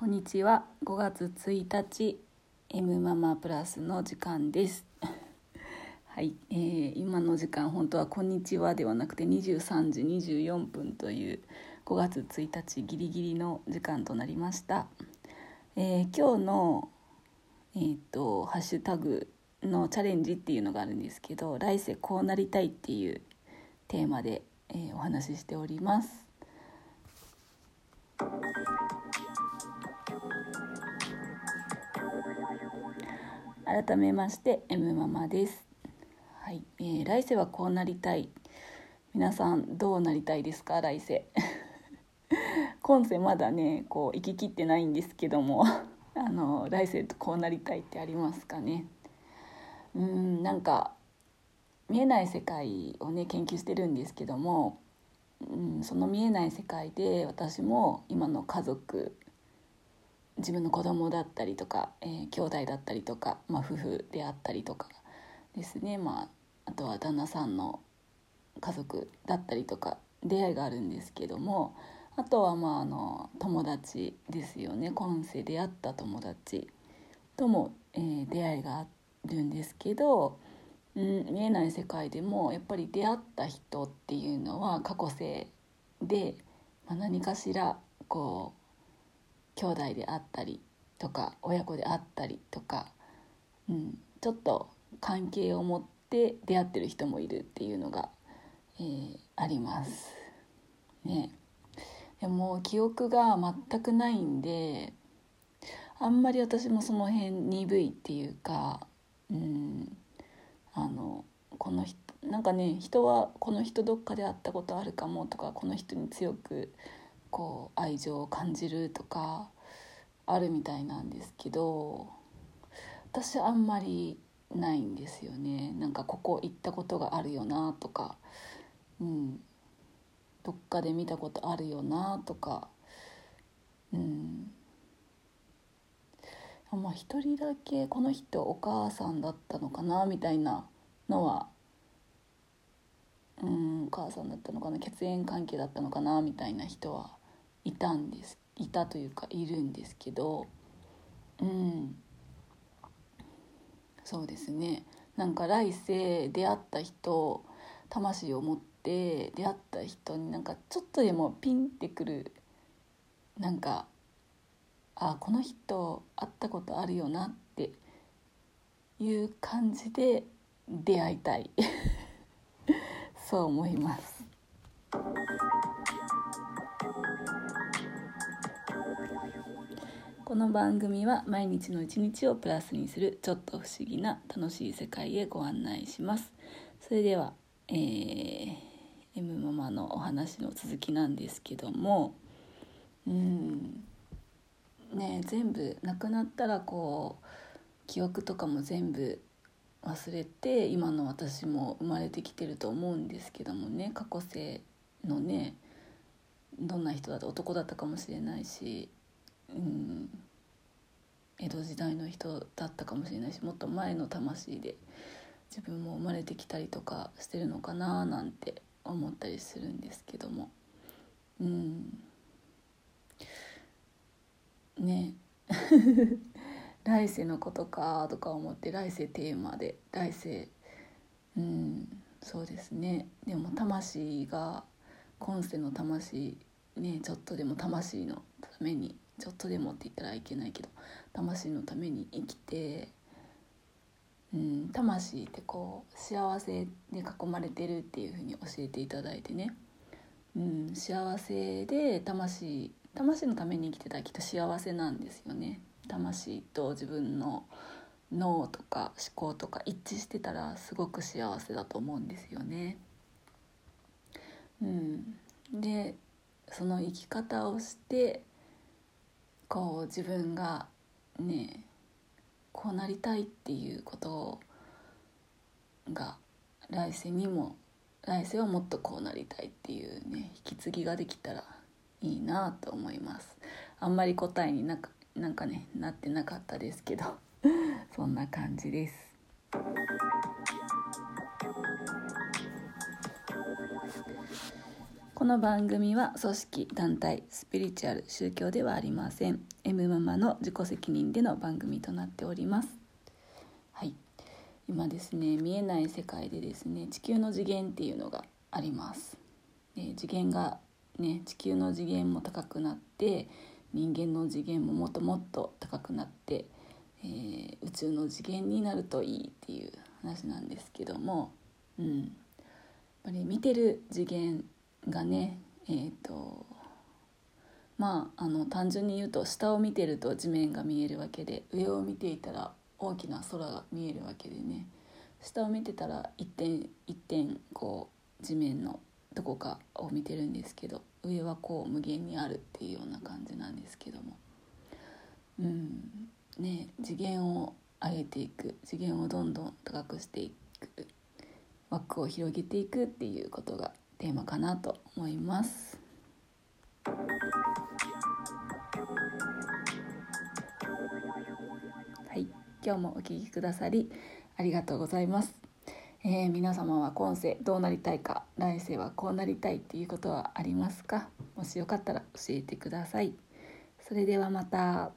こんにちは。5月1日 M ママプラスの時間です。はい、えー、今の時間本当はこんにちはではなくて23時24分という5月1日ギリギリの時間となりました、えー、今日のえっ、ー、とハッシュタグのチャレンジっていうのがあるんですけど来世こうなりたいっていうテーマで、えー、お話ししております。改めまして M ママです。はい、えー、来世はこうなりたい。皆さんどうなりたいですか？来世。今世まだねこう行ききってないんですけども あの来世とこうなりたいってありますかね？うんなんか見えない世界をね研究してるんですけども、うん、その見えない世界で私も今の家族自分の子供だったりとか、えー、兄弟だったりとか、まあ、夫婦であったりとかですね、まあ、あとは旦那さんの家族だったりとか出会いがあるんですけどもあとはまああの友達ですよね。今世出会った友達とも、えー、出会いがあるんですけど、うん、見えない世界でもやっぱり出会った人っていうのは過去世で、まあ、何かしらこう兄弟であったりとか親子であったりとか、うん、ちょっと関係を持って出会ってる人もいるっていうのが、えー、あります。ね、でも記憶が全くないんであんまり私もその辺鈍いっていうか、うん、あのこの人なんかね人はこの人どっかで会ったことあるかもとかこの人に強くこう愛情を感じるとかあるみたいなんですけど私あんまりないんですよね。なんかここ行ったことがあるよなとかうん。どっかで見たことあるよなとかうん。まあ一人だけこの人お母さんだったのかなみたいなのはうんお母さんだったのかな血縁関係だったのかなみたいな人はいたんです。いたというかいるんですけど。うん。そうですね。なんか来世出会った人魂を持って出会った人になんかちょっとでもピンってくるなんかあこの人会ったことあるよなっていう感じで出会いたい。そう思います。この番組は毎日の一日をプラスにするちょっと不思議な楽しい世界へご案内します。それでは、えー、M ママのお話の続きなんですけどもうんね全部なくなったらこう記憶とかも全部忘れて今の私も生まれてきてると思うんですけどもね過去世のねどんな人だった男だったかもしれないしうん。江戸時代の人だったかもしれないしもっと前の魂で自分も生まれてきたりとかしてるのかななんて思ったりするんですけども。うん。ね。来世のことかとか思って来世テーマで来世うんそうですね。でも魂が今世の魂ねちょっとでも魂のためにちょっとでもって言ったらいけないけど魂のために生きて、うん、魂ってこう幸せで囲まれてるっていうふうに教えていただいてね、うん、幸せで魂魂のために生きてたらきっと幸せなんですよね。魂と自分の脳とか思考とか一致してたらすごく幸せだと思うんですよね。うん、でその生き方をしてこう自分がねこうなりたいっていうことが来世にも来世はもっとこうなりたいっていうね引き継ぎができたらいいなと思います。あんまり答えになかなんかねなってなかったですけど そんな感じです。この番組は組織団体スピリチュアル宗教ではありません。M ママの自己責任での番組となっております。はい。今ですね見えない世界でですね地球の次元っていうのがあります。で次元がね地球の次元も高くなって人間の次元ももっともっと高くなって、えー、宇宙の次元になるといいっていう話なんですけども、うん、やっぱり見てる次元がねえっ、ー、とまああの単純に言うと下を見てると地面が見えるわけで上を見ていたら大きな空が見えるわけでね。下を見てたら一点一点こう地面のどこかを見てるんですけど上はこう無限にあるっていうような感じなんですけども。うん。ね次元を上げていく。次元をどんどん高くしていく。枠を広げていくっていうことがテーマかなと思います。はい、今日もお聞きくださりありがとうございます。えー、皆様は今世どうなりたいか来世はこうなりたいっていうことはありますか？もしよかったら教えてくださいそれではまた